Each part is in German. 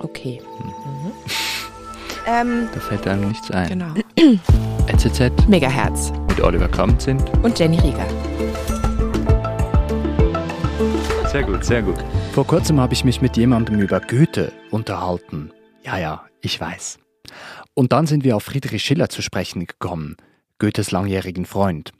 Okay. Mhm. Ähm, da fällt einem nichts ein. Genau. NZZ. Megahertz. Mit Oliver Kamp sind. Und Jenny Rieger. Sehr gut, sehr gut. Vor kurzem habe ich mich mit jemandem über Goethe unterhalten. Ja, ja, ich weiß. Und dann sind wir auf Friedrich Schiller zu sprechen gekommen, Goethes langjährigen Freund.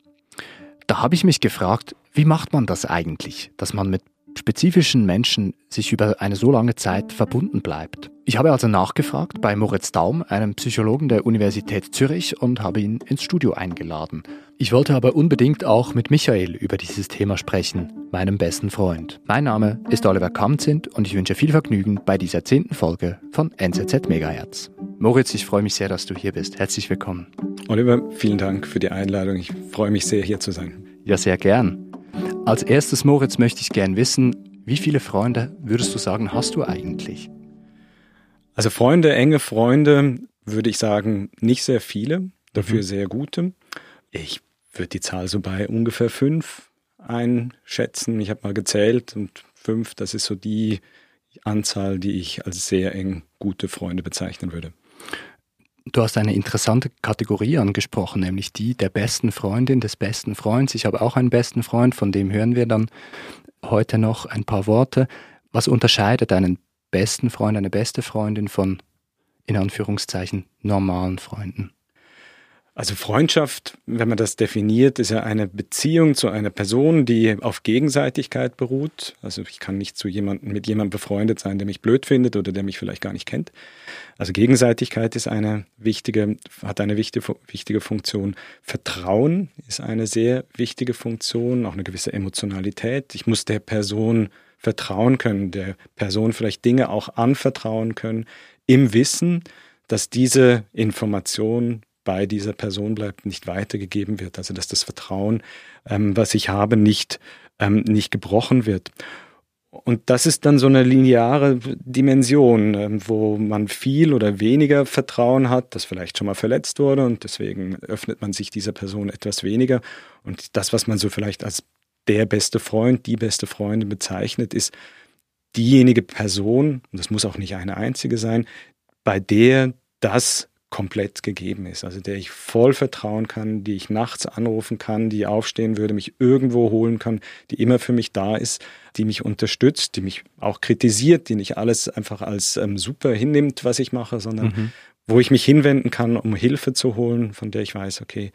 Da habe ich mich gefragt, wie macht man das eigentlich, dass man mit spezifischen Menschen sich über eine so lange Zeit verbunden bleibt. Ich habe also nachgefragt bei Moritz Daum, einem Psychologen der Universität Zürich, und habe ihn ins Studio eingeladen. Ich wollte aber unbedingt auch mit Michael über dieses Thema sprechen, meinem besten Freund. Mein Name ist Oliver Kamzint und ich wünsche viel Vergnügen bei dieser zehnten Folge von NZZ Megahertz. Moritz, ich freue mich sehr, dass du hier bist. Herzlich willkommen. Oliver, vielen Dank für die Einladung. Ich freue mich sehr, hier zu sein. Ja, sehr gern. Als erstes, Moritz, möchte ich gern wissen, wie viele Freunde würdest du sagen, hast du eigentlich? Also Freunde, enge Freunde, würde ich sagen, nicht sehr viele, dafür mhm. sehr gute. Ich würde die Zahl so bei ungefähr fünf einschätzen. Ich habe mal gezählt und fünf, das ist so die Anzahl, die ich als sehr eng gute Freunde bezeichnen würde. Du hast eine interessante Kategorie angesprochen, nämlich die der besten Freundin, des besten Freunds. Ich habe auch einen besten Freund, von dem hören wir dann heute noch ein paar Worte. Was unterscheidet einen besten Freund, eine beste Freundin von, in Anführungszeichen, normalen Freunden? Also Freundschaft, wenn man das definiert, ist ja eine Beziehung zu einer Person, die auf Gegenseitigkeit beruht. Also ich kann nicht zu jemandem, mit jemandem befreundet sein, der mich blöd findet oder der mich vielleicht gar nicht kennt. Also Gegenseitigkeit ist eine wichtige, hat eine wichtige, wichtige Funktion. Vertrauen ist eine sehr wichtige Funktion, auch eine gewisse Emotionalität. Ich muss der Person vertrauen können, der Person vielleicht Dinge auch anvertrauen können, im Wissen, dass diese Information bei dieser Person bleibt, nicht weitergegeben wird. Also dass das Vertrauen, ähm, was ich habe, nicht, ähm, nicht gebrochen wird. Und das ist dann so eine lineare Dimension, ähm, wo man viel oder weniger Vertrauen hat, das vielleicht schon mal verletzt wurde und deswegen öffnet man sich dieser Person etwas weniger. Und das, was man so vielleicht als der beste Freund, die beste Freundin bezeichnet, ist diejenige Person, und das muss auch nicht eine einzige sein, bei der das komplett gegeben ist, also der ich voll vertrauen kann, die ich nachts anrufen kann, die aufstehen würde, mich irgendwo holen kann, die immer für mich da ist, die mich unterstützt, die mich auch kritisiert, die nicht alles einfach als ähm, super hinnimmt, was ich mache, sondern mhm. wo ich mich hinwenden kann, um Hilfe zu holen, von der ich weiß, okay,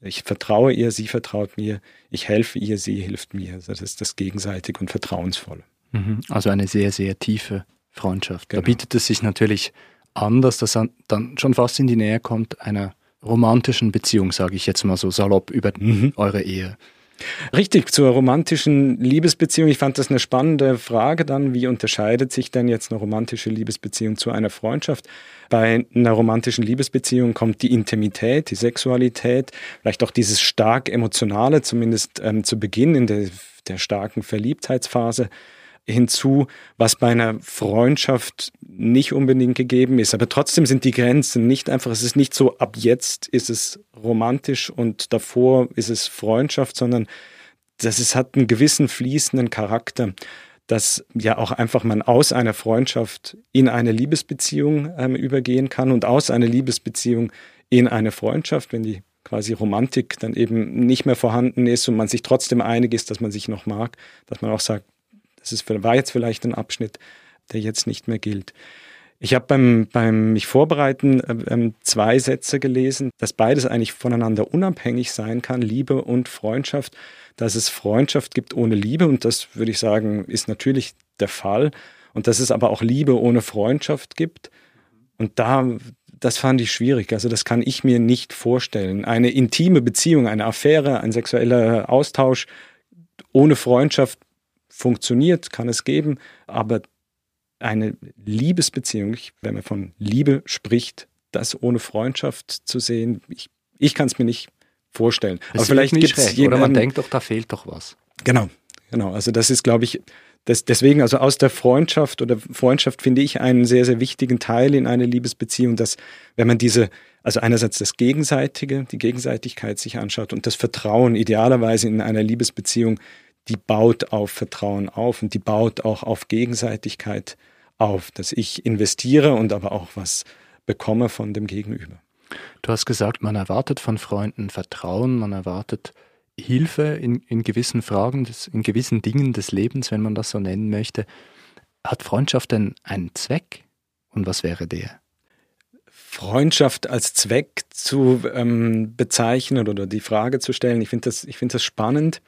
ich vertraue ihr, sie vertraut mir, ich helfe ihr, sie hilft mir. Also das ist das gegenseitig und vertrauensvolle. Mhm. Also eine sehr, sehr tiefe Freundschaft. Genau. Da bietet es sich natürlich an, dass das dann schon fast in die Nähe kommt einer romantischen Beziehung, sage ich jetzt mal so salopp über mhm. eure Ehe. Richtig, zur romantischen Liebesbeziehung. Ich fand das eine spannende Frage dann. Wie unterscheidet sich denn jetzt eine romantische Liebesbeziehung zu einer Freundschaft? Bei einer romantischen Liebesbeziehung kommt die Intimität, die Sexualität, vielleicht auch dieses stark emotionale, zumindest ähm, zu Beginn in der, der starken Verliebtheitsphase hinzu, was bei einer Freundschaft nicht unbedingt gegeben ist. Aber trotzdem sind die Grenzen nicht einfach, es ist nicht so, ab jetzt ist es romantisch und davor ist es Freundschaft, sondern das ist, hat einen gewissen fließenden Charakter, dass ja auch einfach man aus einer Freundschaft in eine Liebesbeziehung ähm, übergehen kann und aus einer Liebesbeziehung in eine Freundschaft, wenn die quasi Romantik dann eben nicht mehr vorhanden ist und man sich trotzdem einig ist, dass man sich noch mag, dass man auch sagt, das ist, war jetzt vielleicht ein Abschnitt, der jetzt nicht mehr gilt. Ich habe beim, beim mich vorbereiten äh, ähm, zwei Sätze gelesen, dass beides eigentlich voneinander unabhängig sein kann, Liebe und Freundschaft, dass es Freundschaft gibt ohne Liebe und das würde ich sagen, ist natürlich der Fall und dass es aber auch Liebe ohne Freundschaft gibt und da das fand ich schwierig. Also das kann ich mir nicht vorstellen. Eine intime Beziehung, eine Affäre, ein sexueller Austausch ohne Freundschaft funktioniert, kann es geben, aber eine Liebesbeziehung, wenn man von Liebe spricht, das ohne Freundschaft zu sehen, ich, ich kann es mir nicht vorstellen. Das aber vielleicht gibt es Oder man denkt doch, da fehlt doch was. Genau, genau. Also das ist, glaube ich, das, deswegen, also aus der Freundschaft oder Freundschaft finde ich einen sehr, sehr wichtigen Teil in einer Liebesbeziehung, dass wenn man diese, also einerseits das Gegenseitige, die Gegenseitigkeit sich anschaut und das Vertrauen idealerweise in einer Liebesbeziehung die baut auf Vertrauen auf und die baut auch auf Gegenseitigkeit auf, dass ich investiere und aber auch was bekomme von dem Gegenüber. Du hast gesagt, man erwartet von Freunden Vertrauen, man erwartet Hilfe in, in gewissen Fragen, des, in gewissen Dingen des Lebens, wenn man das so nennen möchte. Hat Freundschaft denn einen Zweck? Und was wäre der? Freundschaft als Zweck zu ähm, bezeichnen oder die Frage zu stellen, ich finde das, ich finde das spannend.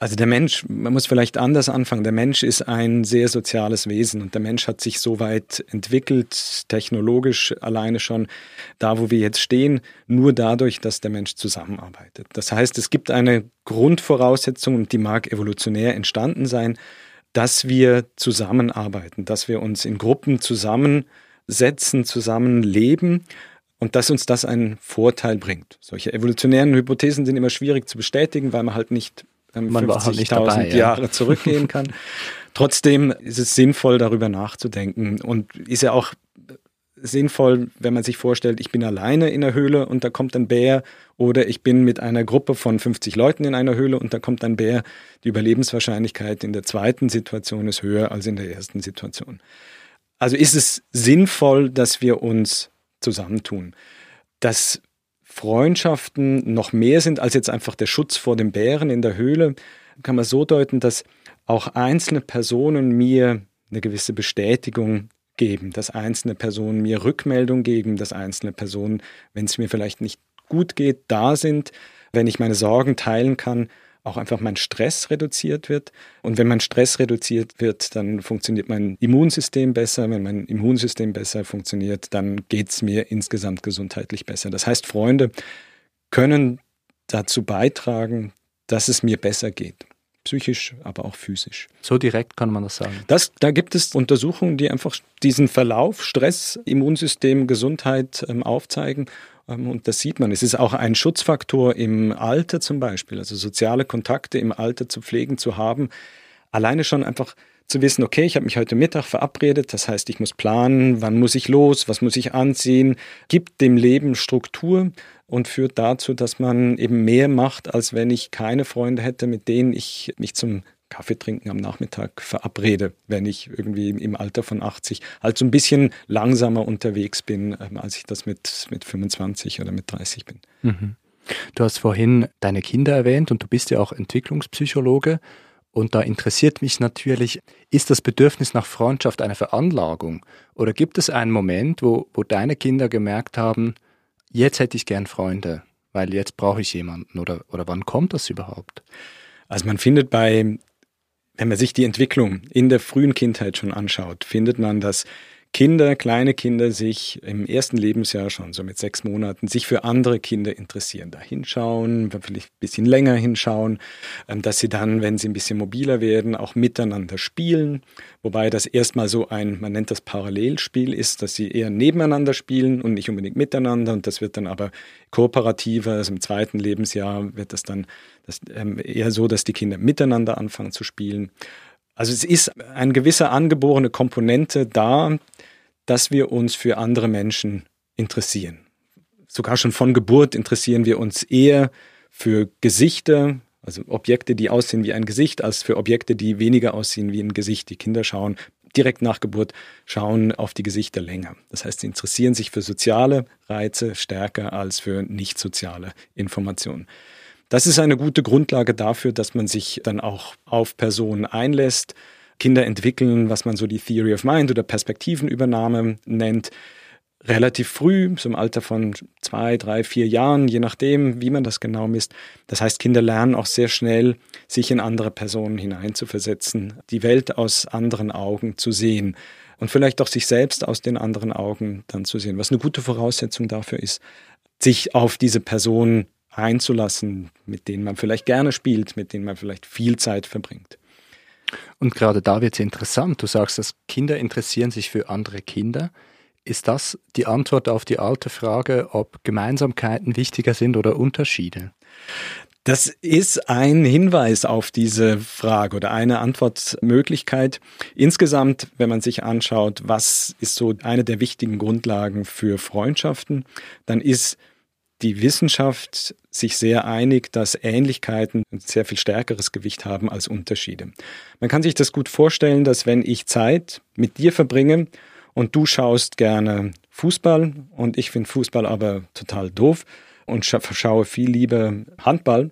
Also der Mensch, man muss vielleicht anders anfangen. Der Mensch ist ein sehr soziales Wesen und der Mensch hat sich so weit entwickelt, technologisch alleine schon, da wo wir jetzt stehen, nur dadurch, dass der Mensch zusammenarbeitet. Das heißt, es gibt eine Grundvoraussetzung und die mag evolutionär entstanden sein, dass wir zusammenarbeiten, dass wir uns in Gruppen zusammensetzen, zusammenleben und dass uns das einen Vorteil bringt. Solche evolutionären Hypothesen sind immer schwierig zu bestätigen, weil man halt nicht 50.000 halt Jahre ja. zurückgehen kann. Trotzdem ist es sinnvoll, darüber nachzudenken und ist ja auch sinnvoll, wenn man sich vorstellt, ich bin alleine in der Höhle und da kommt ein Bär oder ich bin mit einer Gruppe von 50 Leuten in einer Höhle und da kommt ein Bär. Die Überlebenswahrscheinlichkeit in der zweiten Situation ist höher als in der ersten Situation. Also ist es sinnvoll, dass wir uns zusammentun. Das Freundschaften noch mehr sind als jetzt einfach der Schutz vor dem Bären in der Höhle, kann man so deuten, dass auch einzelne Personen mir eine gewisse Bestätigung geben, dass einzelne Personen mir Rückmeldung geben, dass einzelne Personen, wenn es mir vielleicht nicht gut geht, da sind, wenn ich meine Sorgen teilen kann, auch einfach mein Stress reduziert wird. Und wenn mein Stress reduziert wird, dann funktioniert mein Immunsystem besser. Wenn mein Immunsystem besser funktioniert, dann geht es mir insgesamt gesundheitlich besser. Das heißt, Freunde können dazu beitragen, dass es mir besser geht. Psychisch, aber auch physisch. So direkt kann man das sagen. Das, da gibt es Untersuchungen, die einfach diesen Verlauf, Stress, Immunsystem, Gesundheit ähm, aufzeigen. Ähm, und das sieht man. Es ist auch ein Schutzfaktor im Alter zum Beispiel, also soziale Kontakte im Alter zu pflegen, zu haben. Alleine schon einfach zu wissen, okay, ich habe mich heute Mittag verabredet, das heißt, ich muss planen, wann muss ich los, was muss ich anziehen, gibt dem Leben Struktur und führt dazu, dass man eben mehr macht, als wenn ich keine Freunde hätte, mit denen ich mich zum Kaffee trinken am Nachmittag verabrede, wenn ich irgendwie im Alter von 80 halt so ein bisschen langsamer unterwegs bin, ähm, als ich das mit, mit 25 oder mit 30 bin. Mhm. Du hast vorhin deine Kinder erwähnt und du bist ja auch Entwicklungspsychologe. Und da interessiert mich natürlich, ist das Bedürfnis nach Freundschaft eine Veranlagung? Oder gibt es einen Moment, wo, wo deine Kinder gemerkt haben, jetzt hätte ich gern Freunde, weil jetzt brauche ich jemanden? Oder, oder wann kommt das überhaupt? Also man findet bei wenn man sich die Entwicklung in der frühen Kindheit schon anschaut, findet man, dass Kinder, kleine Kinder sich im ersten Lebensjahr schon, so mit sechs Monaten, sich für andere Kinder interessieren, da hinschauen, vielleicht ein bisschen länger hinschauen, ähm, dass sie dann, wenn sie ein bisschen mobiler werden, auch miteinander spielen, wobei das erstmal so ein, man nennt das Parallelspiel ist, dass sie eher nebeneinander spielen und nicht unbedingt miteinander. Und das wird dann aber kooperativer, also im zweiten Lebensjahr wird das dann das, ähm, eher so, dass die Kinder miteinander anfangen zu spielen. Also es ist eine gewisse angeborene Komponente da, dass wir uns für andere Menschen interessieren. Sogar schon von Geburt interessieren wir uns eher für Gesichter, also Objekte, die aussehen wie ein Gesicht, als für Objekte, die weniger aussehen wie ein Gesicht. Die Kinder schauen direkt nach Geburt, schauen auf die Gesichter länger. Das heißt, sie interessieren sich für soziale Reize stärker als für nicht soziale Informationen. Das ist eine gute Grundlage dafür, dass man sich dann auch auf Personen einlässt. Kinder entwickeln, was man so die Theory of Mind oder Perspektivenübernahme nennt, relativ früh, im Alter von zwei, drei, vier Jahren, je nachdem, wie man das genau misst. Das heißt, Kinder lernen auch sehr schnell, sich in andere Personen hineinzuversetzen, die Welt aus anderen Augen zu sehen und vielleicht auch sich selbst aus den anderen Augen dann zu sehen, was eine gute Voraussetzung dafür ist, sich auf diese Person einzulassen, mit denen man vielleicht gerne spielt, mit denen man vielleicht viel Zeit verbringt. Und gerade da wird es interessant. Du sagst, dass Kinder interessieren sich für andere Kinder. Ist das die Antwort auf die alte Frage, ob Gemeinsamkeiten wichtiger sind oder Unterschiede? Das ist ein Hinweis auf diese Frage oder eine Antwortmöglichkeit. Insgesamt, wenn man sich anschaut, was ist so eine der wichtigen Grundlagen für Freundschaften, dann ist die Wissenschaft sich sehr einig, dass Ähnlichkeiten ein sehr viel stärkeres Gewicht haben als Unterschiede. Man kann sich das gut vorstellen, dass wenn ich Zeit mit dir verbringe und du schaust gerne Fußball und ich finde Fußball aber total doof und schaue viel lieber Handball,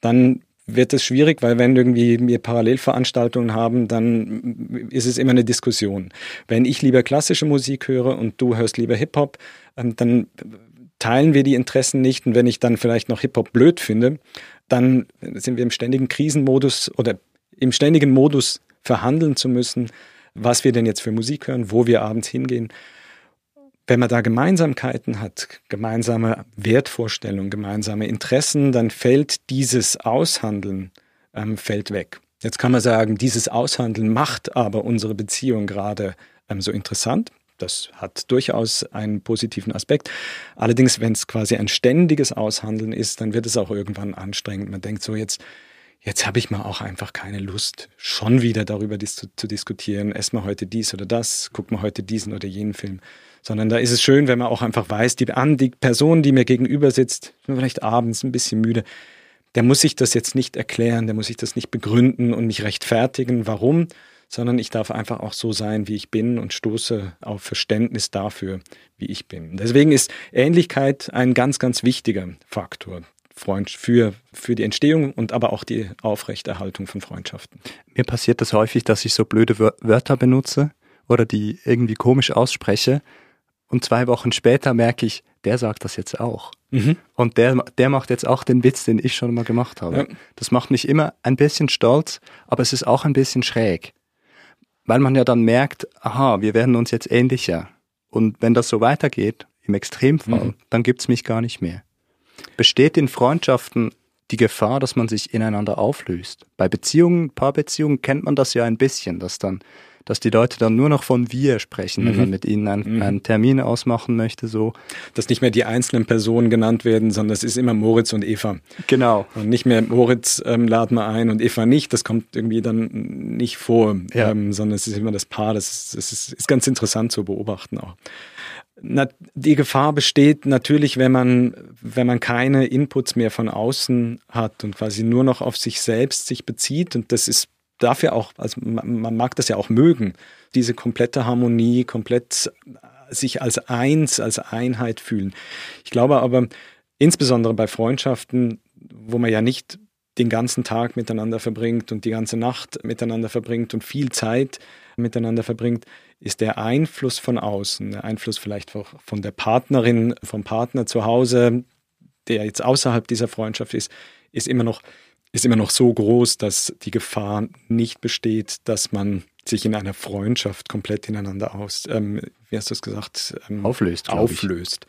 dann wird es schwierig, weil wenn irgendwie wir Parallelveranstaltungen haben, dann ist es immer eine Diskussion. Wenn ich lieber klassische Musik höre und du hörst lieber Hip-Hop, ähm, dann teilen wir die Interessen nicht. Und wenn ich dann vielleicht noch Hip-Hop blöd finde, dann sind wir im ständigen Krisenmodus oder im ständigen Modus verhandeln zu müssen, was wir denn jetzt für Musik hören, wo wir abends hingehen. Wenn man da Gemeinsamkeiten hat, gemeinsame Wertvorstellungen, gemeinsame Interessen, dann fällt dieses Aushandeln ähm, fällt weg. Jetzt kann man sagen, dieses Aushandeln macht aber unsere Beziehung gerade ähm, so interessant. Das hat durchaus einen positiven Aspekt. Allerdings, wenn es quasi ein ständiges Aushandeln ist, dann wird es auch irgendwann anstrengend. Man denkt so, jetzt, jetzt habe ich mal auch einfach keine Lust, schon wieder darüber dis zu diskutieren. Ess mal heute dies oder das, guck mal heute diesen oder jenen Film. Sondern da ist es schön, wenn man auch einfach weiß, die, die Person, die mir gegenüber sitzt, vielleicht abends ein bisschen müde, der muss sich das jetzt nicht erklären, der muss sich das nicht begründen und nicht rechtfertigen, warum, sondern ich darf einfach auch so sein, wie ich bin und stoße auf Verständnis dafür, wie ich bin. Deswegen ist Ähnlichkeit ein ganz, ganz wichtiger Faktor. Für, für die Entstehung und aber auch die Aufrechterhaltung von Freundschaften. Mir passiert das häufig, dass ich so blöde Wörter benutze oder die irgendwie komisch ausspreche und zwei Wochen später merke ich, der sagt das jetzt auch. Mhm. Und der, der macht jetzt auch den Witz, den ich schon mal gemacht habe. Ja. Das macht mich immer ein bisschen stolz, aber es ist auch ein bisschen schräg weil man ja dann merkt, aha, wir werden uns jetzt ähnlicher. Und wenn das so weitergeht, im Extremfall, mhm. dann gibt's mich gar nicht mehr. Besteht in Freundschaften die Gefahr, dass man sich ineinander auflöst? Bei Beziehungen, Paarbeziehungen kennt man das ja ein bisschen, dass dann dass die Leute dann nur noch von wir sprechen, mhm. wenn man mit ihnen einen, mhm. einen, Termin ausmachen möchte, so. Dass nicht mehr die einzelnen Personen genannt werden, sondern es ist immer Moritz und Eva. Genau. Und nicht mehr Moritz ähm, laden wir ein und Eva nicht, das kommt irgendwie dann nicht vor, ja. ähm, sondern es ist immer das Paar, das, ist, das ist, ist ganz interessant zu beobachten auch. Na, die Gefahr besteht natürlich, wenn man, wenn man keine Inputs mehr von außen hat und quasi nur noch auf sich selbst sich bezieht. Und das ist dafür auch, also man, mag das ja auch mögen, diese komplette Harmonie, komplett sich als eins, als Einheit fühlen. Ich glaube aber, insbesondere bei Freundschaften, wo man ja nicht den ganzen Tag miteinander verbringt und die ganze Nacht miteinander verbringt und viel Zeit miteinander verbringt, ist der Einfluss von außen, der Einfluss vielleicht von der Partnerin, vom Partner zu Hause, der jetzt außerhalb dieser Freundschaft ist, ist immer noch ist immer noch so groß, dass die Gefahr nicht besteht, dass man sich in einer Freundschaft komplett ineinander aus, ähm, wie hast du es gesagt, ähm, auflöst. Auflöst.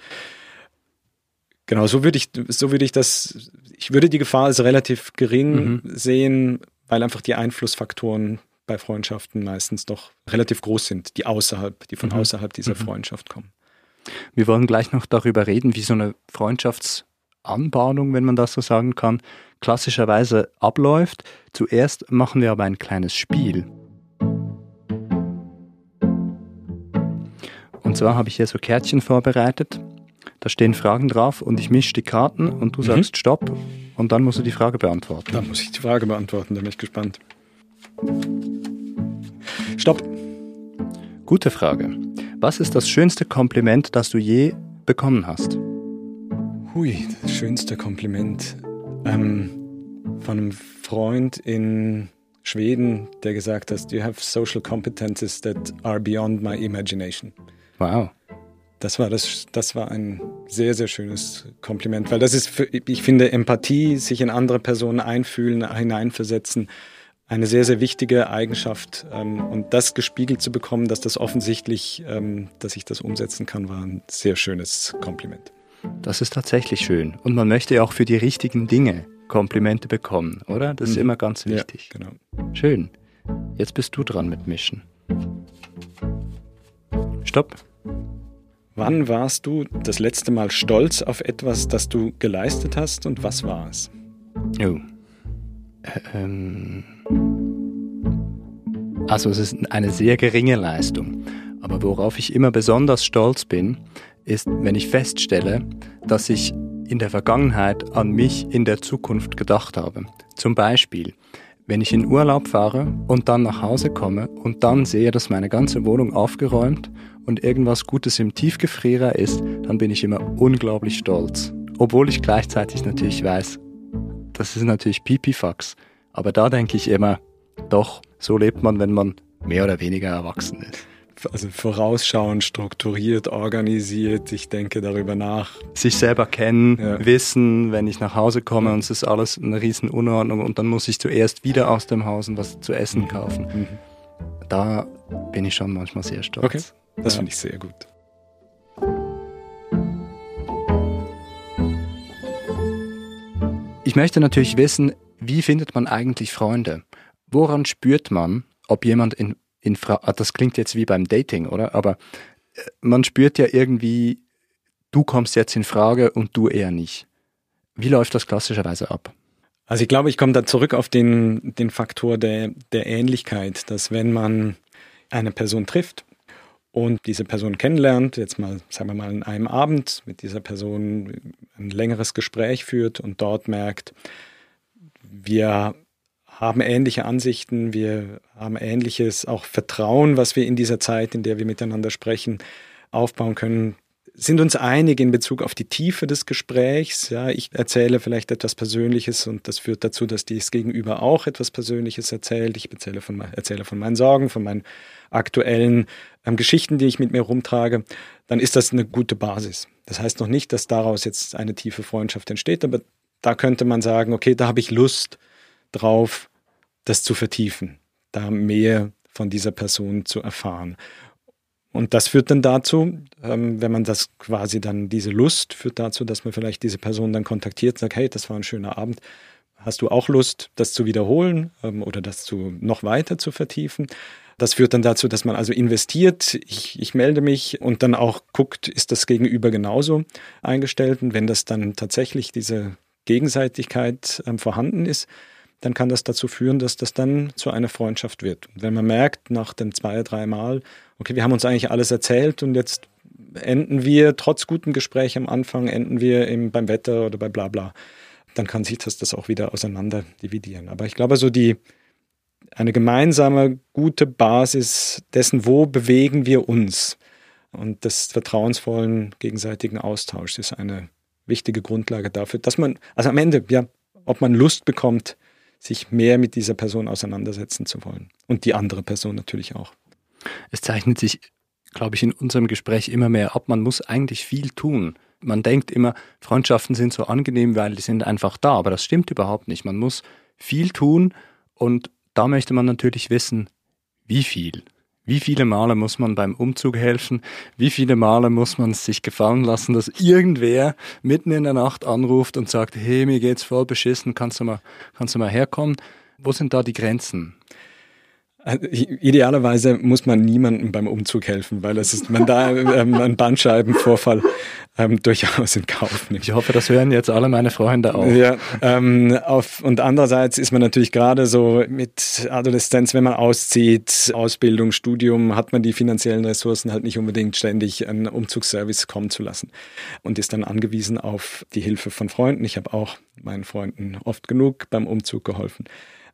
Genau, so würde ich, so würde ich das, ich würde die Gefahr als relativ gering mhm. sehen, weil einfach die Einflussfaktoren bei Freundschaften meistens doch relativ groß sind, die außerhalb, die von mhm. außerhalb dieser mhm. Freundschaft kommen. Wir wollen gleich noch darüber reden, wie so eine Freundschaftsanbahnung, wenn man das so sagen kann, klassischerweise abläuft. Zuerst machen wir aber ein kleines Spiel. Und zwar habe ich hier so Kärtchen vorbereitet. Da stehen Fragen drauf und ich mische die Karten und du mhm. sagst mhm. Stopp und dann musst du die Frage beantworten. Dann muss ich die Frage beantworten, da bin ich gespannt. Stopp. Gute Frage. Was ist das schönste Kompliment, das du je bekommen hast? Hui, das schönste Kompliment ähm, von einem Freund in Schweden, der gesagt hat, you have social competences that are beyond my imagination. Wow. Das war, das, das war ein sehr, sehr schönes Kompliment, weil das ist, für, ich finde, Empathie, sich in andere Personen einfühlen, hineinversetzen, eine sehr, sehr wichtige Eigenschaft. Ähm, und das gespiegelt zu bekommen, dass das offensichtlich, ähm, dass ich das umsetzen kann, war ein sehr schönes Kompliment. Das ist tatsächlich schön. Und man möchte ja auch für die richtigen Dinge Komplimente bekommen, oder? Das ist mhm. immer ganz wichtig. Ja, genau. Schön. Jetzt bist du dran mit Mischen. Stopp. Wann warst du das letzte Mal stolz auf etwas, das du geleistet hast und was war es? Oh. Ähm. Also es ist eine sehr geringe Leistung. Aber worauf ich immer besonders stolz bin, ist, wenn ich feststelle, dass ich in der Vergangenheit an mich in der Zukunft gedacht habe. Zum Beispiel, wenn ich in Urlaub fahre und dann nach Hause komme und dann sehe, dass meine ganze Wohnung aufgeräumt und irgendwas Gutes im Tiefgefrierer ist, dann bin ich immer unglaublich stolz. Obwohl ich gleichzeitig natürlich weiß, das ist natürlich Pipifax. Aber da denke ich immer, doch, so lebt man, wenn man mehr oder weniger erwachsen ist also vorausschauend, strukturiert, organisiert. Ich denke darüber nach. Sich selber kennen, ja. wissen, wenn ich nach Hause komme und es ist alles eine riesen Unordnung und dann muss ich zuerst wieder aus dem Haus und was zu essen mhm. kaufen. Mhm. Da bin ich schon manchmal sehr stolz. Okay, das ja. finde ich sehr gut. Ich möchte natürlich wissen, wie findet man eigentlich Freunde? Woran spürt man, ob jemand in in Fra ah, das klingt jetzt wie beim Dating, oder? Aber äh, man spürt ja irgendwie, du kommst jetzt in Frage und du eher nicht. Wie läuft das klassischerweise ab? Also ich glaube, ich komme da zurück auf den, den Faktor der, der Ähnlichkeit, dass wenn man eine Person trifft und diese Person kennenlernt, jetzt mal, sagen wir mal, in einem Abend mit dieser Person ein längeres Gespräch führt und dort merkt, wir haben ähnliche Ansichten, wir haben ähnliches auch Vertrauen, was wir in dieser Zeit, in der wir miteinander sprechen, aufbauen können, sind uns einig in Bezug auf die Tiefe des Gesprächs. Ja, ich erzähle vielleicht etwas Persönliches und das führt dazu, dass dies Gegenüber auch etwas Persönliches erzählt. Ich erzähle von, erzähle von meinen Sorgen, von meinen aktuellen ähm, Geschichten, die ich mit mir rumtrage. Dann ist das eine gute Basis. Das heißt noch nicht, dass daraus jetzt eine tiefe Freundschaft entsteht, aber da könnte man sagen, okay, da habe ich Lust, drauf, das zu vertiefen, da mehr von dieser Person zu erfahren. Und das führt dann dazu, ähm, wenn man das quasi dann, diese Lust führt dazu, dass man vielleicht diese Person dann kontaktiert, sagt, hey, das war ein schöner Abend, hast du auch Lust, das zu wiederholen ähm, oder das zu, noch weiter zu vertiefen? Das führt dann dazu, dass man also investiert, ich, ich melde mich und dann auch guckt, ist das Gegenüber genauso eingestellt? Und wenn das dann tatsächlich diese Gegenseitigkeit ähm, vorhanden ist, dann kann das dazu führen, dass das dann zu einer Freundschaft wird. Und wenn man merkt, nach den zwei, drei Mal, okay, wir haben uns eigentlich alles erzählt und jetzt enden wir, trotz gutem Gespräch am Anfang, enden wir im, beim Wetter oder bei bla bla, dann kann sich das, das auch wieder auseinander dividieren. Aber ich glaube, so die, eine gemeinsame, gute Basis dessen, wo bewegen wir uns und des vertrauensvollen gegenseitigen Austauschs ist eine wichtige Grundlage dafür, dass man, also am Ende, ja, ob man Lust bekommt, sich mehr mit dieser Person auseinandersetzen zu wollen. Und die andere Person natürlich auch. Es zeichnet sich, glaube ich, in unserem Gespräch immer mehr ab. Man muss eigentlich viel tun. Man denkt immer, Freundschaften sind so angenehm, weil die sind einfach da. Aber das stimmt überhaupt nicht. Man muss viel tun und da möchte man natürlich wissen, wie viel. Wie viele Male muss man beim Umzug helfen? Wie viele Male muss man es sich gefallen lassen, dass irgendwer mitten in der Nacht anruft und sagt, hey, mir geht's voll beschissen, kannst du mal, kannst du mal herkommen? Wo sind da die Grenzen? Also, idealerweise muss man niemandem beim Umzug helfen, weil es ist, man da ähm, einen Bandscheibenvorfall ähm, durchaus in Kauf nimmt. Ich hoffe, das hören jetzt alle meine Freunde auch. Ja, ähm, auf, und andererseits ist man natürlich gerade so mit Adoleszenz, wenn man auszieht, Ausbildung, Studium, hat man die finanziellen Ressourcen halt nicht unbedingt ständig einen Umzugsservice kommen zu lassen und ist dann angewiesen auf die Hilfe von Freunden. Ich habe auch meinen Freunden oft genug beim Umzug geholfen.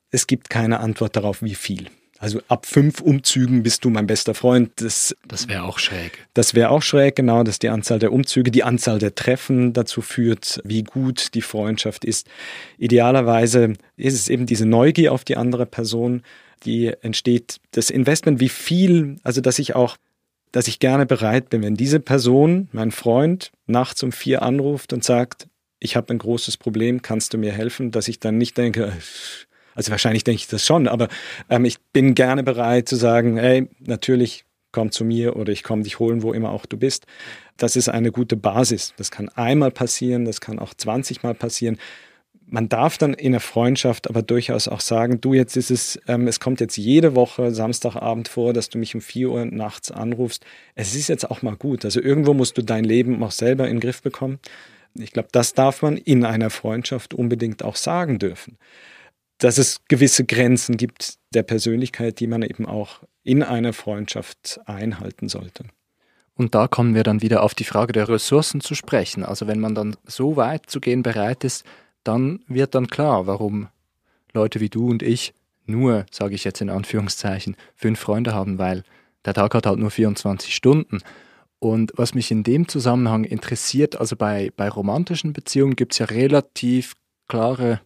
Es gibt keine Antwort darauf, wie viel. Also ab fünf Umzügen bist du mein bester Freund. Das, das wäre auch schräg. Das wäre auch schräg, genau, dass die Anzahl der Umzüge, die Anzahl der Treffen dazu führt, wie gut die Freundschaft ist. Idealerweise ist es eben diese Neugier auf die andere Person, die entsteht, das Investment, wie viel, also dass ich auch dass ich gerne bereit bin, wenn diese Person, mein Freund, nachts um vier anruft und sagt, ich habe ein großes Problem, kannst du mir helfen, dass ich dann nicht denke, also wahrscheinlich denke ich das schon, aber ähm, ich bin gerne bereit zu sagen, hey, natürlich komm zu mir oder ich komme dich holen, wo immer auch du bist. Das ist eine gute Basis. Das kann einmal passieren, das kann auch 20 Mal passieren. Man darf dann in der Freundschaft aber durchaus auch sagen, du jetzt ist es, ähm, es kommt jetzt jede Woche Samstagabend vor, dass du mich um 4 Uhr nachts anrufst. Es ist jetzt auch mal gut. Also irgendwo musst du dein Leben auch selber in den Griff bekommen. Ich glaube, das darf man in einer Freundschaft unbedingt auch sagen dürfen dass es gewisse Grenzen gibt der Persönlichkeit, die man eben auch in einer Freundschaft einhalten sollte. Und da kommen wir dann wieder auf die Frage der Ressourcen zu sprechen. Also wenn man dann so weit zu gehen bereit ist, dann wird dann klar, warum Leute wie du und ich nur, sage ich jetzt in Anführungszeichen, fünf Freunde haben, weil der Tag hat halt nur 24 Stunden. Und was mich in dem Zusammenhang interessiert, also bei, bei romantischen Beziehungen gibt es ja relativ klare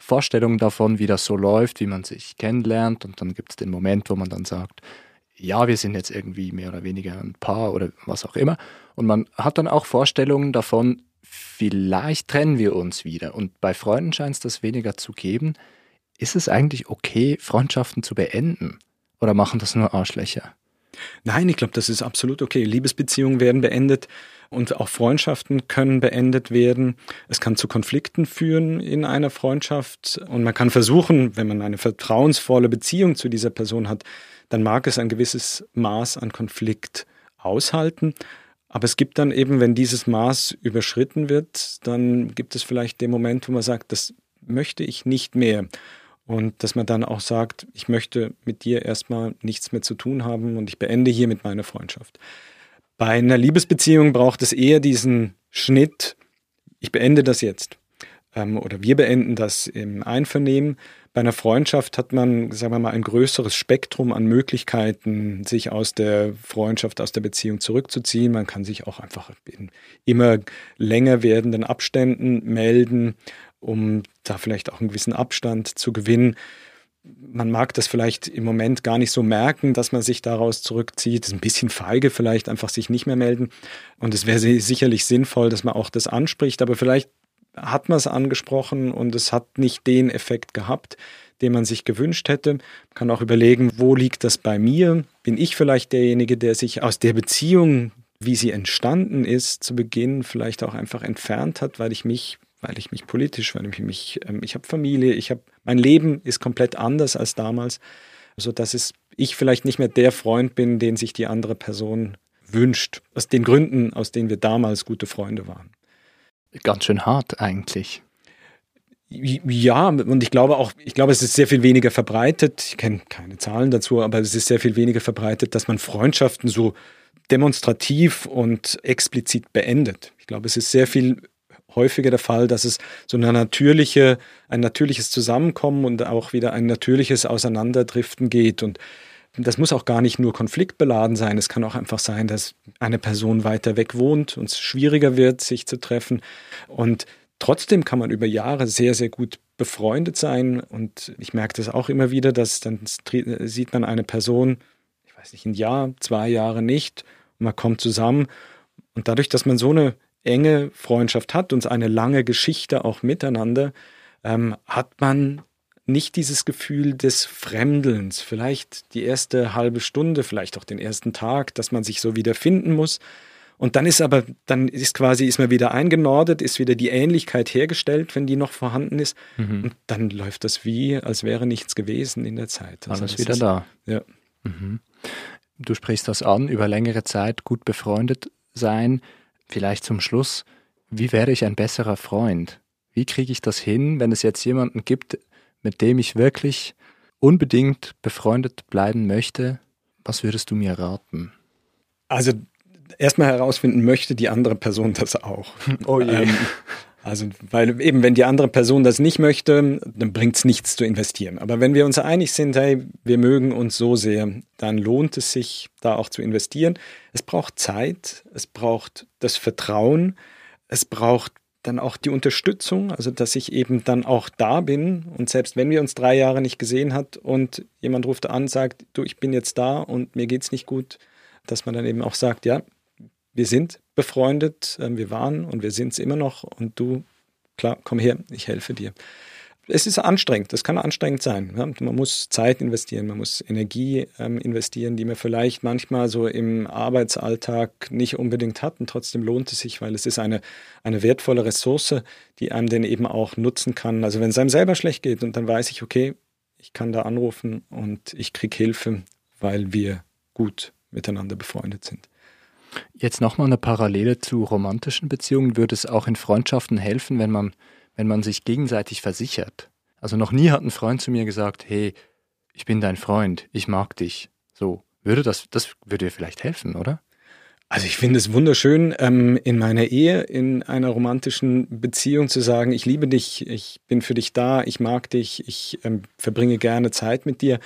Vorstellungen davon, wie das so läuft, wie man sich kennenlernt. Und dann gibt es den Moment, wo man dann sagt, ja, wir sind jetzt irgendwie mehr oder weniger ein Paar oder was auch immer. Und man hat dann auch Vorstellungen davon, vielleicht trennen wir uns wieder. Und bei Freunden scheint es das weniger zu geben. Ist es eigentlich okay, Freundschaften zu beenden? Oder machen das nur Arschlöcher? Nein, ich glaube, das ist absolut okay. Liebesbeziehungen werden beendet und auch Freundschaften können beendet werden. Es kann zu Konflikten führen in einer Freundschaft und man kann versuchen, wenn man eine vertrauensvolle Beziehung zu dieser Person hat, dann mag es ein gewisses Maß an Konflikt aushalten. Aber es gibt dann eben, wenn dieses Maß überschritten wird, dann gibt es vielleicht den Moment, wo man sagt, das möchte ich nicht mehr. Und dass man dann auch sagt, ich möchte mit dir erstmal nichts mehr zu tun haben und ich beende hier mit meiner Freundschaft. Bei einer Liebesbeziehung braucht es eher diesen Schnitt, ich beende das jetzt. Ähm, oder wir beenden das im Einvernehmen. Bei einer Freundschaft hat man, sagen wir mal, ein größeres Spektrum an Möglichkeiten, sich aus der Freundschaft, aus der Beziehung zurückzuziehen. Man kann sich auch einfach in immer länger werdenden Abständen melden um da vielleicht auch einen gewissen Abstand zu gewinnen. Man mag das vielleicht im Moment gar nicht so merken, dass man sich daraus zurückzieht. Das ist ein bisschen feige vielleicht, einfach sich nicht mehr melden. Und es wäre sicherlich sinnvoll, dass man auch das anspricht, aber vielleicht hat man es angesprochen und es hat nicht den Effekt gehabt, den man sich gewünscht hätte. Man kann auch überlegen, wo liegt das bei mir? Bin ich vielleicht derjenige, der sich aus der Beziehung, wie sie entstanden ist, zu Beginn vielleicht auch einfach entfernt hat, weil ich mich weil ich mich politisch, weil ich mich, ähm, ich habe Familie, ich habe, mein Leben ist komplett anders als damals, so dass es ich vielleicht nicht mehr der Freund bin, den sich die andere Person wünscht, aus den Gründen, aus denen wir damals gute Freunde waren. Ganz schön hart eigentlich. Ja, und ich glaube auch, ich glaube, es ist sehr viel weniger verbreitet. Ich kenne keine Zahlen dazu, aber es ist sehr viel weniger verbreitet, dass man Freundschaften so demonstrativ und explizit beendet. Ich glaube, es ist sehr viel häufiger der Fall, dass es so eine natürliche, ein natürliches Zusammenkommen und auch wieder ein natürliches Auseinanderdriften geht. Und das muss auch gar nicht nur konfliktbeladen sein. Es kann auch einfach sein, dass eine Person weiter weg wohnt und es schwieriger wird, sich zu treffen. Und trotzdem kann man über Jahre sehr, sehr gut befreundet sein. Und ich merke das auch immer wieder, dass dann sieht man eine Person, ich weiß nicht, ein Jahr, zwei Jahre nicht. Und man kommt zusammen. Und dadurch, dass man so eine enge Freundschaft hat und eine lange Geschichte auch miteinander, ähm, hat man nicht dieses Gefühl des Fremdelns, vielleicht die erste halbe Stunde, vielleicht auch den ersten Tag, dass man sich so wieder finden muss. Und dann ist aber, dann ist quasi, ist man wieder eingenordet, ist wieder die Ähnlichkeit hergestellt, wenn die noch vorhanden ist. Mhm. Und dann läuft das wie, als wäre nichts gewesen in der Zeit. Also Alles wieder ist, da. Ja. Mhm. Du sprichst das an, über längere Zeit gut befreundet sein. Vielleicht zum Schluss, wie werde ich ein besserer Freund? Wie kriege ich das hin, wenn es jetzt jemanden gibt, mit dem ich wirklich unbedingt befreundet bleiben möchte? Was würdest du mir raten? Also erstmal herausfinden, möchte die andere Person das auch? Oh je. Ähm, also, weil eben, wenn die andere Person das nicht möchte, dann bringt es nichts zu investieren. Aber wenn wir uns einig sind, hey, wir mögen uns so sehr, dann lohnt es sich, da auch zu investieren. Es braucht Zeit, es braucht das Vertrauen, es braucht dann auch die Unterstützung, also dass ich eben dann auch da bin. Und selbst wenn wir uns drei Jahre nicht gesehen hat und jemand ruft an, sagt, du, ich bin jetzt da und mir geht's nicht gut, dass man dann eben auch sagt, ja, wir sind befreundet, ähm, wir waren und wir sind es immer noch. Und du, klar, komm her, ich helfe dir. Es ist anstrengend, das kann anstrengend sein. Man muss Zeit investieren, man muss Energie ähm, investieren, die man vielleicht manchmal so im Arbeitsalltag nicht unbedingt hat und trotzdem lohnt es sich, weil es ist eine, eine wertvolle Ressource, die einem dann eben auch nutzen kann. Also wenn es einem selber schlecht geht und dann weiß ich, okay, ich kann da anrufen und ich kriege Hilfe, weil wir gut miteinander befreundet sind. Jetzt nochmal eine Parallele zu romantischen Beziehungen. Würde es auch in Freundschaften helfen, wenn man, wenn man sich gegenseitig versichert? Also noch nie hat ein Freund zu mir gesagt, hey, ich bin dein Freund, ich mag dich. So, würde das, das würde dir vielleicht helfen, oder? Also ich finde es wunderschön, ähm, in meiner Ehe, in einer romantischen Beziehung zu sagen, ich liebe dich, ich bin für dich da, ich mag dich, ich ähm, verbringe gerne Zeit mit dir.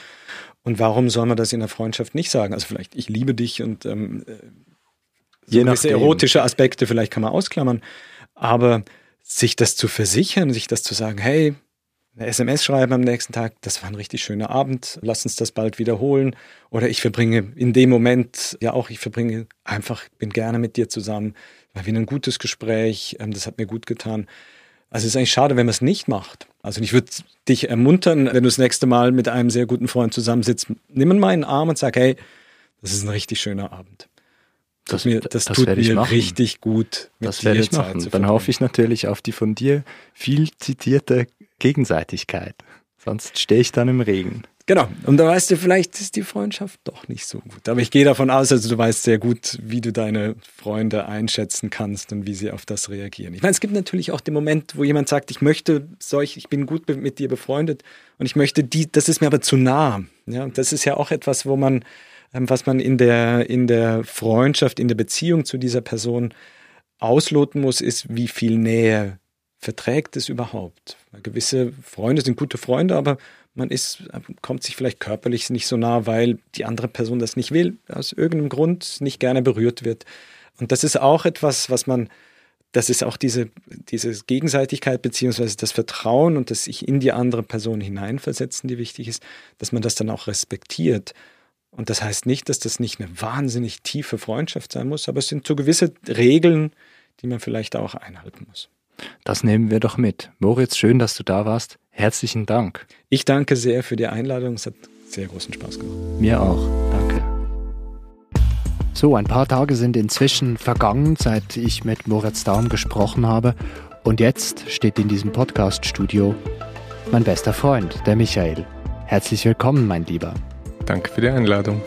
Und warum soll man das in der Freundschaft nicht sagen? Also vielleicht, ich liebe dich und ähm, äh, so gewisse erotische Aspekte vielleicht kann man ausklammern. Aber sich das zu versichern, sich das zu sagen, hey, eine SMS schreiben am nächsten Tag, das war ein richtig schöner Abend, lass uns das bald wiederholen. Oder ich verbringe in dem Moment, ja auch, ich verbringe einfach, bin gerne mit dir zusammen, war wieder ein gutes Gespräch, ähm, das hat mir gut getan. Also es ist eigentlich schade, wenn man es nicht macht. Also ich würde dich ermuntern, wenn du das nächste Mal mit einem sehr guten Freund zusammensitzt, nimm mal einen Arm und sag, hey, das ist ein richtig schöner Abend. Das, mir, das, das tut mir machen. richtig gut. das werde ich machen. Dann hoffe ich natürlich auf die von dir viel zitierte Gegenseitigkeit. Sonst stehe ich dann im Regen. Genau. Und da weißt du, vielleicht ist die Freundschaft doch nicht so gut. Aber ich gehe davon aus, also du weißt sehr gut, wie du deine Freunde einschätzen kannst und wie sie auf das reagieren. Ich meine, es gibt natürlich auch den Moment, wo jemand sagt, ich möchte solch, ich bin gut mit dir befreundet und ich möchte die, das ist mir aber zu nah. Ja, das ist ja auch etwas, wo man, was man in der, in der Freundschaft, in der Beziehung zu dieser Person ausloten muss, ist, wie viel Nähe verträgt es überhaupt? Gewisse Freunde sind gute Freunde, aber man ist, kommt sich vielleicht körperlich nicht so nah, weil die andere Person das nicht will, aus irgendeinem Grund nicht gerne berührt wird. Und das ist auch etwas, was man, das ist auch diese, diese Gegenseitigkeit beziehungsweise das Vertrauen und das sich in die andere Person hineinversetzen, die wichtig ist, dass man das dann auch respektiert. Und das heißt nicht, dass das nicht eine wahnsinnig tiefe Freundschaft sein muss, aber es sind so gewisse Regeln, die man vielleicht auch einhalten muss. Das nehmen wir doch mit. Moritz, schön, dass du da warst. Herzlichen Dank. Ich danke sehr für die Einladung. Es hat sehr großen Spaß gemacht. Mir auch. Danke. So, ein paar Tage sind inzwischen vergangen, seit ich mit Moritz Daum gesprochen habe. Und jetzt steht in diesem Podcast-Studio mein bester Freund, der Michael. Herzlich willkommen, mein Lieber. Danke für die Einladung.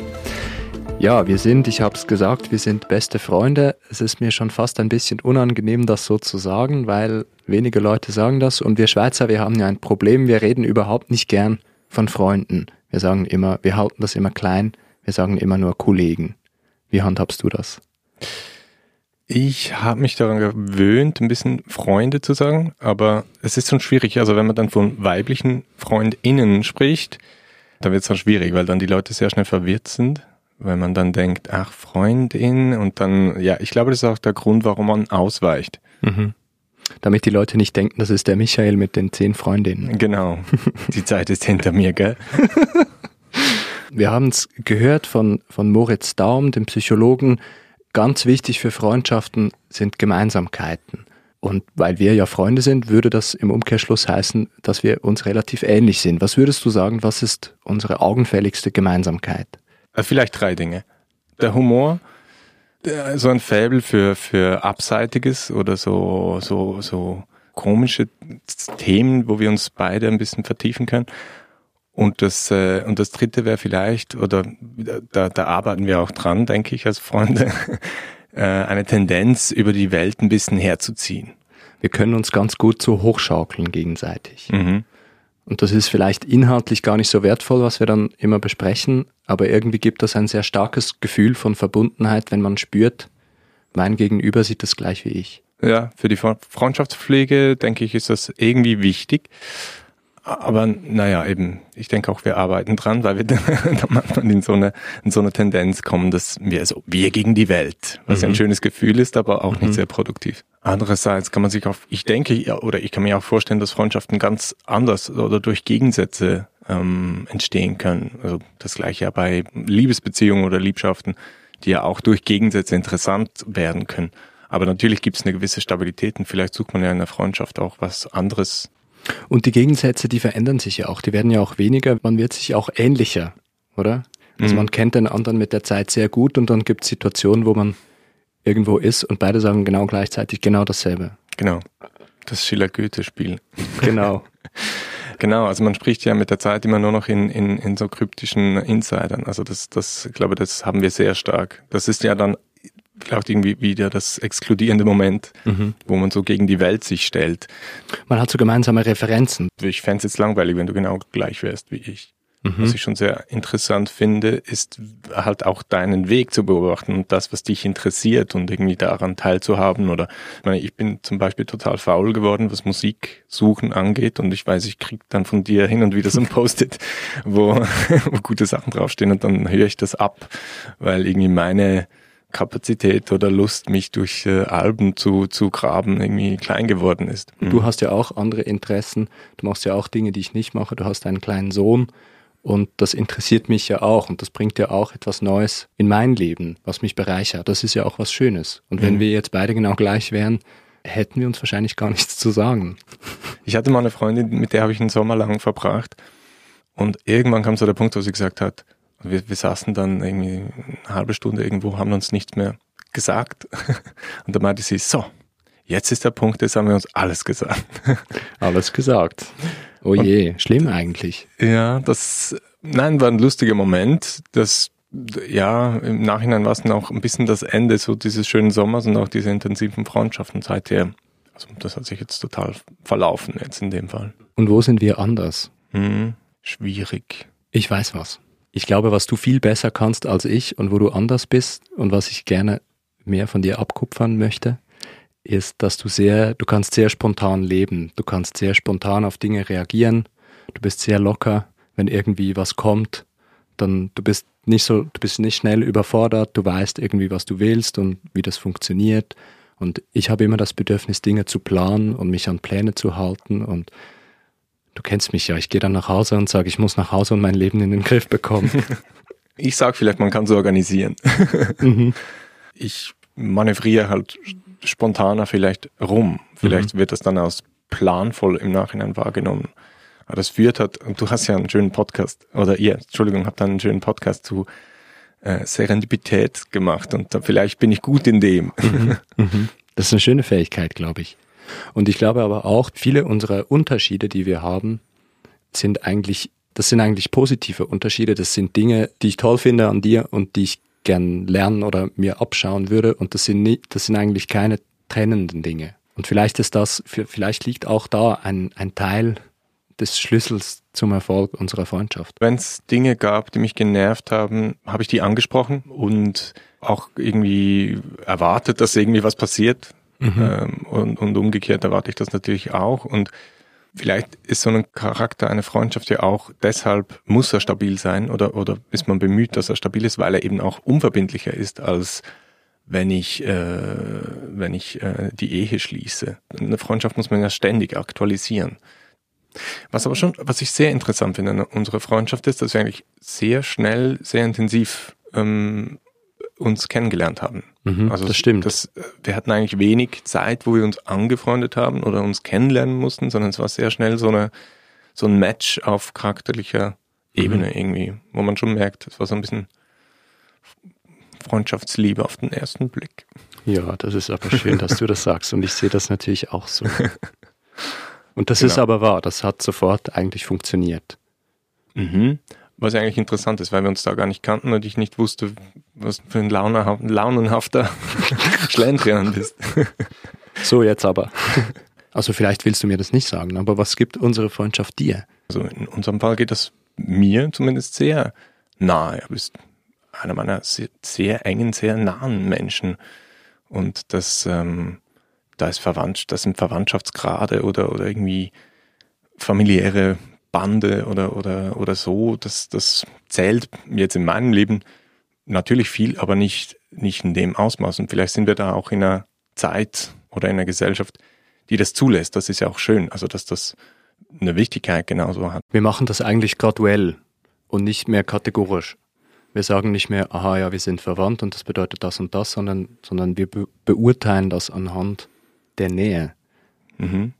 Ja, wir sind, ich habe es gesagt, wir sind beste Freunde. Es ist mir schon fast ein bisschen unangenehm, das so zu sagen, weil wenige Leute sagen das. Und wir Schweizer, wir haben ja ein Problem. Wir reden überhaupt nicht gern von Freunden. Wir sagen immer, wir halten das immer klein. Wir sagen immer nur Kollegen. Wie handhabst du das? Ich habe mich daran gewöhnt, ein bisschen Freunde zu sagen, aber es ist schon schwierig. Also wenn man dann von weiblichen FreundInnen spricht, dann wird es dann schwierig, weil dann die Leute sehr schnell verwirrt sind weil man dann denkt, ach, Freundin und dann, ja, ich glaube, das ist auch der Grund, warum man ausweicht. Mhm. Damit die Leute nicht denken, das ist der Michael mit den zehn Freundinnen. Genau. Die Zeit ist hinter mir, gell? Wir haben es gehört von, von Moritz Daum, dem Psychologen. Ganz wichtig für Freundschaften sind Gemeinsamkeiten. Und weil wir ja Freunde sind, würde das im Umkehrschluss heißen, dass wir uns relativ ähnlich sind. Was würdest du sagen, was ist unsere augenfälligste Gemeinsamkeit? Äh, vielleicht drei Dinge. Der Humor, so ein Faible für, für Abseitiges oder so, so, so komische Themen, wo wir uns beide ein bisschen vertiefen können. Und das, äh, und das dritte wäre vielleicht, oder da, da arbeiten wir auch dran, denke ich, als Freunde, äh, eine Tendenz, über die Welt ein bisschen herzuziehen. Wir können uns ganz gut so hochschaukeln gegenseitig. Mhm. Und das ist vielleicht inhaltlich gar nicht so wertvoll, was wir dann immer besprechen, aber irgendwie gibt das ein sehr starkes Gefühl von Verbundenheit, wenn man spürt, mein Gegenüber sieht das gleich wie ich. Ja, für die Freundschaftspflege, denke ich, ist das irgendwie wichtig. Aber naja, eben, ich denke auch, wir arbeiten dran, weil wir dann manchmal in so eine, in so eine Tendenz kommen, dass wir so, wir gegen die Welt, was mhm. ein schönes Gefühl ist, aber auch nicht mhm. sehr produktiv. Andererseits kann man sich auch, ich denke, oder ich kann mir auch vorstellen, dass Freundschaften ganz anders oder durch Gegensätze ähm, entstehen können. Also das gleiche ja bei Liebesbeziehungen oder Liebschaften, die ja auch durch Gegensätze interessant werden können. Aber natürlich gibt es eine gewisse Stabilität und vielleicht sucht man ja in der Freundschaft auch was anderes und die Gegensätze, die verändern sich ja auch. Die werden ja auch weniger. Man wird sich auch ähnlicher, oder? Also mhm. man kennt den anderen mit der Zeit sehr gut und dann gibt es Situationen, wo man irgendwo ist und beide sagen genau gleichzeitig genau dasselbe. Genau. Das Schiller-Goethe-Spiel. Genau. genau, also man spricht ja mit der Zeit immer nur noch in, in, in so kryptischen Insidern. Also das, das, ich glaube, das haben wir sehr stark. Das ist ja dann vielleicht irgendwie wieder das exkludierende Moment, mhm. wo man so gegen die Welt sich stellt. Man hat so gemeinsame Referenzen. Ich fände es jetzt langweilig, wenn du genau gleich wärst wie ich. Mhm. Was ich schon sehr interessant finde, ist halt auch deinen Weg zu beobachten und das, was dich interessiert und irgendwie daran teilzuhaben. Oder ich, meine, ich bin zum Beispiel total faul geworden, was Musik suchen angeht und ich weiß, ich krieg dann von dir hin und wieder so ein Post-it, wo, wo gute Sachen draufstehen und dann höre ich das ab, weil irgendwie meine Kapazität oder Lust, mich durch äh, Alben zu, zu graben, irgendwie klein geworden ist. Du hast ja auch andere Interessen. Du machst ja auch Dinge, die ich nicht mache. Du hast einen kleinen Sohn. Und das interessiert mich ja auch und das bringt ja auch etwas Neues in mein Leben, was mich bereichert. Das ist ja auch was Schönes. Und wenn mhm. wir jetzt beide genau gleich wären, hätten wir uns wahrscheinlich gar nichts zu sagen. Ich hatte mal eine Freundin, mit der habe ich einen Sommer lang verbracht. Und irgendwann kam so der Punkt, wo sie gesagt hat, wir, wir saßen dann irgendwie eine halbe Stunde irgendwo, haben uns nichts mehr gesagt. Und da meinte sie, so, jetzt ist der Punkt, jetzt haben wir uns alles gesagt. Alles gesagt. Oh je, und, schlimm eigentlich. Ja, das, nein, war ein lustiger Moment. Das, ja, im Nachhinein war es dann auch ein bisschen das Ende so dieses schönen Sommers und auch diese intensiven Freundschaften seither. Also das hat sich jetzt total verlaufen jetzt in dem Fall. Und wo sind wir anders? Hm, schwierig. Ich weiß was. Ich glaube, was du viel besser kannst als ich und wo du anders bist und was ich gerne mehr von dir abkupfern möchte, ist, dass du sehr, du kannst sehr spontan leben. Du kannst sehr spontan auf Dinge reagieren. Du bist sehr locker, wenn irgendwie was kommt. Dann, du bist nicht so, du bist nicht schnell überfordert. Du weißt irgendwie, was du willst und wie das funktioniert. Und ich habe immer das Bedürfnis, Dinge zu planen und mich an Pläne zu halten. Und du kennst mich ja. Ich gehe dann nach Hause und sage, ich muss nach Hause und mein Leben in den Griff bekommen. Ich sag vielleicht, man kann so organisieren. Mhm. Ich manövriere halt spontaner vielleicht rum. Vielleicht mhm. wird das dann als planvoll im Nachhinein wahrgenommen. Aber das führt hat, und du hast ja einen schönen Podcast, oder ihr, Entschuldigung, habt einen schönen Podcast zu äh, Serendipität gemacht und da, vielleicht bin ich gut in dem. Mhm. Mhm. Das ist eine schöne Fähigkeit, glaube ich. Und ich glaube aber auch, viele unserer Unterschiede, die wir haben, sind eigentlich, das sind eigentlich positive Unterschiede. Das sind Dinge, die ich toll finde an dir und die ich gern lernen oder mir abschauen würde. Und das sind, nie, das sind eigentlich keine trennenden Dinge. Und vielleicht ist das, vielleicht liegt auch da ein, ein Teil des Schlüssels zum Erfolg unserer Freundschaft. Wenn es Dinge gab, die mich genervt haben, habe ich die angesprochen und auch irgendwie erwartet, dass irgendwie was passiert. Mhm. Ähm, und, und umgekehrt erwarte ich das natürlich auch. Und Vielleicht ist so ein Charakter eine Freundschaft ja auch deshalb muss er stabil sein oder, oder ist man bemüht, dass er stabil ist, weil er eben auch unverbindlicher ist als wenn ich, äh, wenn ich äh, die Ehe schließe. Eine Freundschaft muss man ja ständig aktualisieren. Was aber schon, was ich sehr interessant finde an unserer Freundschaft ist, dass wir eigentlich sehr schnell, sehr intensiv ähm, uns kennengelernt haben. Mhm, also das stimmt. Das, wir hatten eigentlich wenig Zeit, wo wir uns angefreundet haben oder uns kennenlernen mussten, sondern es war sehr schnell so, eine, so ein Match auf charakterlicher Ebene mhm. irgendwie, wo man schon merkt, es war so ein bisschen Freundschaftsliebe auf den ersten Blick. Ja, das ist aber schön, dass du das sagst und ich sehe das natürlich auch so. Und das genau. ist aber wahr, das hat sofort eigentlich funktioniert. Mhm. Was eigentlich interessant ist, weil wir uns da gar nicht kannten und ich nicht wusste, was für ein launenhafter Schlendrian bist. so, jetzt aber. Also vielleicht willst du mir das nicht sagen, aber was gibt unsere Freundschaft dir? Also in unserem Fall geht das mir zumindest sehr nahe. Du bist einer meiner sehr, sehr engen, sehr nahen Menschen. Und das, ähm, da ist Verwandtschaft, das sind Verwandtschaftsgrade oder, oder irgendwie familiäre Bande oder, oder, oder so, das, das zählt jetzt in meinem Leben natürlich viel, aber nicht, nicht in dem Ausmaß. Und vielleicht sind wir da auch in einer Zeit oder in einer Gesellschaft, die das zulässt. Das ist ja auch schön, also dass das eine Wichtigkeit genauso hat. Wir machen das eigentlich graduell und nicht mehr kategorisch. Wir sagen nicht mehr, aha, ja, wir sind verwandt und das bedeutet das und das, sondern, sondern wir be beurteilen das anhand der Nähe. Mhm.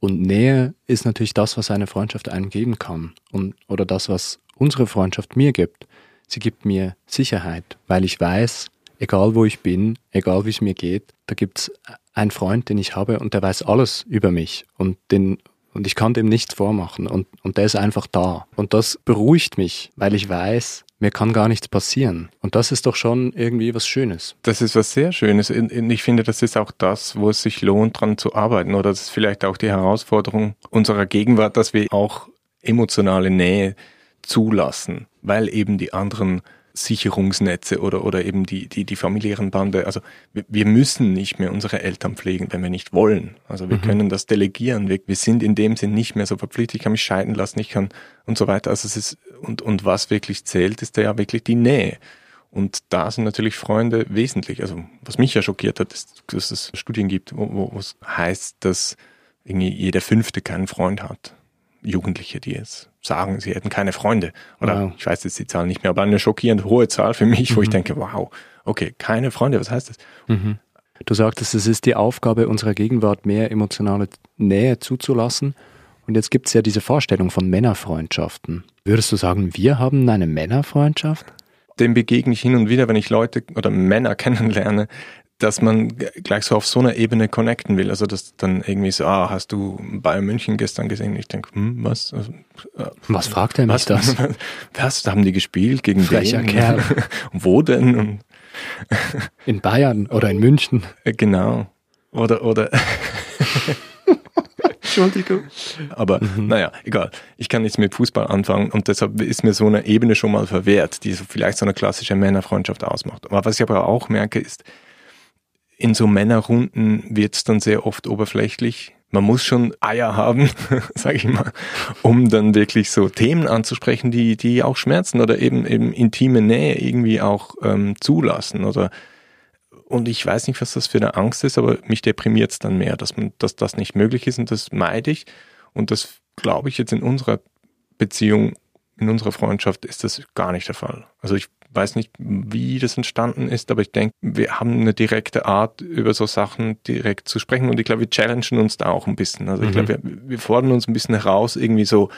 Und Nähe ist natürlich das, was eine Freundschaft einem geben kann. Und, oder das, was unsere Freundschaft mir gibt. Sie gibt mir Sicherheit, weil ich weiß, egal wo ich bin, egal wie es mir geht, da gibt's einen Freund, den ich habe und der weiß alles über mich und den und ich kann dem nichts vormachen und, und der ist einfach da. Und das beruhigt mich, weil ich weiß, mir kann gar nichts passieren. Und das ist doch schon irgendwie was Schönes. Das ist was sehr Schönes. Ich finde, das ist auch das, wo es sich lohnt, dran zu arbeiten. Oder das ist vielleicht auch die Herausforderung unserer Gegenwart, dass wir auch emotionale Nähe zulassen, weil eben die anderen Sicherungsnetze oder, oder eben die, die, die familiären Bande. Also wir, wir müssen nicht mehr unsere Eltern pflegen, wenn wir nicht wollen. Also wir mhm. können das delegieren. Wir, wir sind in dem Sinn nicht mehr so verpflichtet. Ich kann mich scheiden lassen, ich kann und so weiter. Also es ist, und, und was wirklich zählt, ist ja wirklich die Nähe. Und da sind natürlich Freunde wesentlich. Also was mich ja schockiert hat, ist, dass es Studien gibt, wo, wo es heißt, dass irgendwie jeder Fünfte keinen Freund hat. Jugendliche, die jetzt sagen, sie hätten keine Freunde. Oder wow. ich weiß jetzt die Zahl nicht mehr, aber eine schockierend hohe Zahl für mich, wo ich mhm. denke, wow, okay, keine Freunde, was heißt das? Mhm. Du sagtest, es ist die Aufgabe unserer Gegenwart, mehr emotionale Nähe zuzulassen. Und jetzt gibt es ja diese Vorstellung von Männerfreundschaften. Würdest du sagen, wir haben eine Männerfreundschaft? Dem begegne ich hin und wieder, wenn ich Leute oder Männer kennenlerne, dass man gleich so auf so einer Ebene connecten will. Also dass dann irgendwie so, ah, hast du Bayern München gestern gesehen? Ich denke, hm, was? Also, äh, was fragt er mich was, das? Was, haben die gespielt? Gegen Welcher Kerl? Wo denn? Und in Bayern oder in München? Äh, genau. Oder, oder. Entschuldigung. Aber mhm. naja, egal. Ich kann nichts mit Fußball anfangen und deshalb ist mir so eine Ebene schon mal verwehrt, die so vielleicht so eine klassische Männerfreundschaft ausmacht. Aber was ich aber auch merke, ist, in so Männerrunden wird es dann sehr oft oberflächlich. Man muss schon Eier haben, sage ich mal, um dann wirklich so Themen anzusprechen, die, die auch schmerzen oder eben, eben intime Nähe irgendwie auch ähm, zulassen. Oder und ich weiß nicht, was das für eine Angst ist, aber mich deprimiert es dann mehr, dass man, dass das nicht möglich ist und das meide ich. Und das glaube ich jetzt in unserer Beziehung, in unserer Freundschaft ist das gar nicht der Fall. Also ich weiß nicht, wie das entstanden ist, aber ich denke, wir haben eine direkte Art, über so Sachen direkt zu sprechen und ich glaube, wir challengen uns da auch ein bisschen. Also ich mhm. glaube, wir, wir fordern uns ein bisschen heraus, irgendwie so,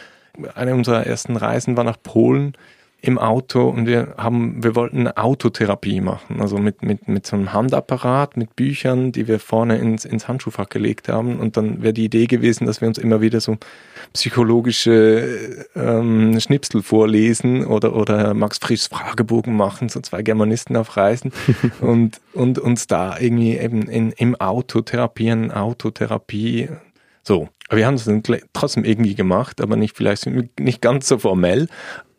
eine unserer ersten Reisen war nach Polen im Auto und wir haben, wir wollten eine Autotherapie machen, also mit, mit, mit so einem Handapparat, mit Büchern, die wir vorne ins, ins Handschuhfach gelegt haben und dann wäre die Idee gewesen, dass wir uns immer wieder so psychologische ähm, Schnipsel vorlesen oder, oder Max Frischs Fragebogen machen, so zwei Germanisten auf Reisen und, und uns da irgendwie eben in, im Auto therapieren, Autotherapie, so. Aber wir haben es trotzdem irgendwie gemacht, aber nicht vielleicht nicht ganz so formell.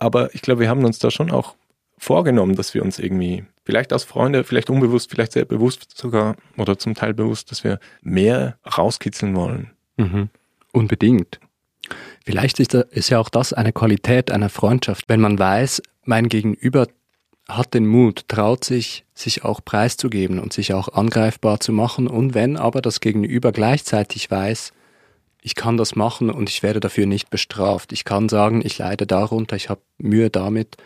Aber ich glaube, wir haben uns da schon auch vorgenommen, dass wir uns irgendwie, vielleicht als Freunde, vielleicht unbewusst, vielleicht sehr bewusst sogar oder zum Teil bewusst, dass wir mehr rauskitzeln wollen. Mhm. Unbedingt. Vielleicht ist, da, ist ja auch das eine Qualität einer Freundschaft, wenn man weiß, mein Gegenüber hat den Mut, traut sich, sich auch preiszugeben und sich auch angreifbar zu machen. Und wenn aber das Gegenüber gleichzeitig weiß, ich kann das machen und ich werde dafür nicht bestraft. Ich kann sagen, ich leide darunter, ich habe Mühe damit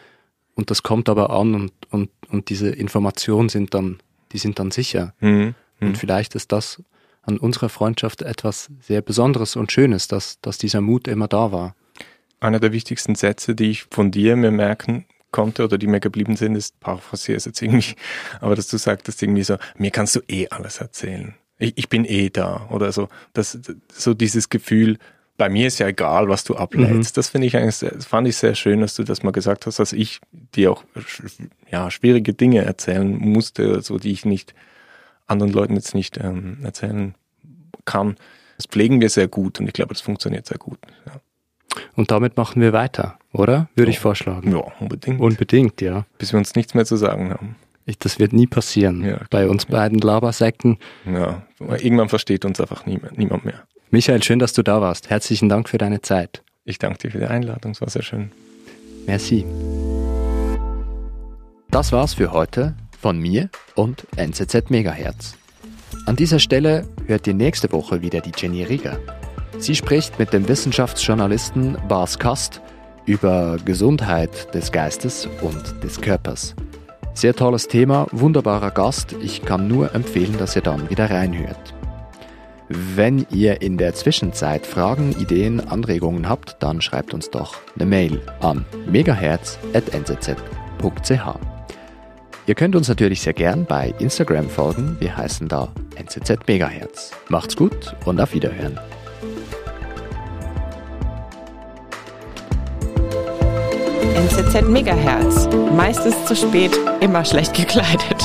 und das kommt aber an und, und, und diese Informationen sind dann, die sind dann sicher. Mhm. Und mhm. vielleicht ist das an unserer Freundschaft etwas sehr Besonderes und Schönes, dass, dass dieser Mut immer da war. Einer der wichtigsten Sätze, die ich von dir mir merken konnte oder die mir geblieben sind, ist, paraphrasiere es jetzt irgendwie, aber dass du sagtest irgendwie so, mir kannst du eh alles erzählen ich, ich bin eh da oder so. Das, so dieses Gefühl, bei mir ist ja egal, was du ablädst. Mhm. Das finde ich eigentlich, sehr, fand ich sehr schön, dass du das mal gesagt hast, dass ich dir auch ja, schwierige Dinge erzählen musste, so die ich nicht anderen Leuten jetzt nicht ähm, erzählen kann. Das pflegen wir sehr gut und ich glaube, das funktioniert sehr gut. Ja. Und damit machen wir weiter, oder? Würde ja. ich vorschlagen. Ja, unbedingt. Unbedingt, ja. Bis wir uns nichts mehr zu sagen haben. Ich, das wird nie passieren. Ja, Bei uns beiden Labersäcken. Ja, irgendwann versteht uns einfach niemand, niemand mehr. Michael, schön, dass du da warst. Herzlichen Dank für deine Zeit. Ich danke dir für die Einladung, es war sehr schön. Merci. Das war's für heute von mir und NZZ Megahertz. An dieser Stelle hört ihr nächste Woche wieder die Jenny Rieger. Sie spricht mit dem Wissenschaftsjournalisten Bas Kast über Gesundheit des Geistes und des Körpers. Sehr tolles Thema, wunderbarer Gast. Ich kann nur empfehlen, dass ihr dann wieder reinhört. Wenn ihr in der Zwischenzeit Fragen, Ideen, Anregungen habt, dann schreibt uns doch eine Mail an megahertz.nzz.ch. Ihr könnt uns natürlich sehr gern bei Instagram folgen. Wir heißen da NZZ Megahertz. Macht's gut und auf Wiederhören. NZZ Megahertz. Meistens zu spät, immer schlecht gekleidet.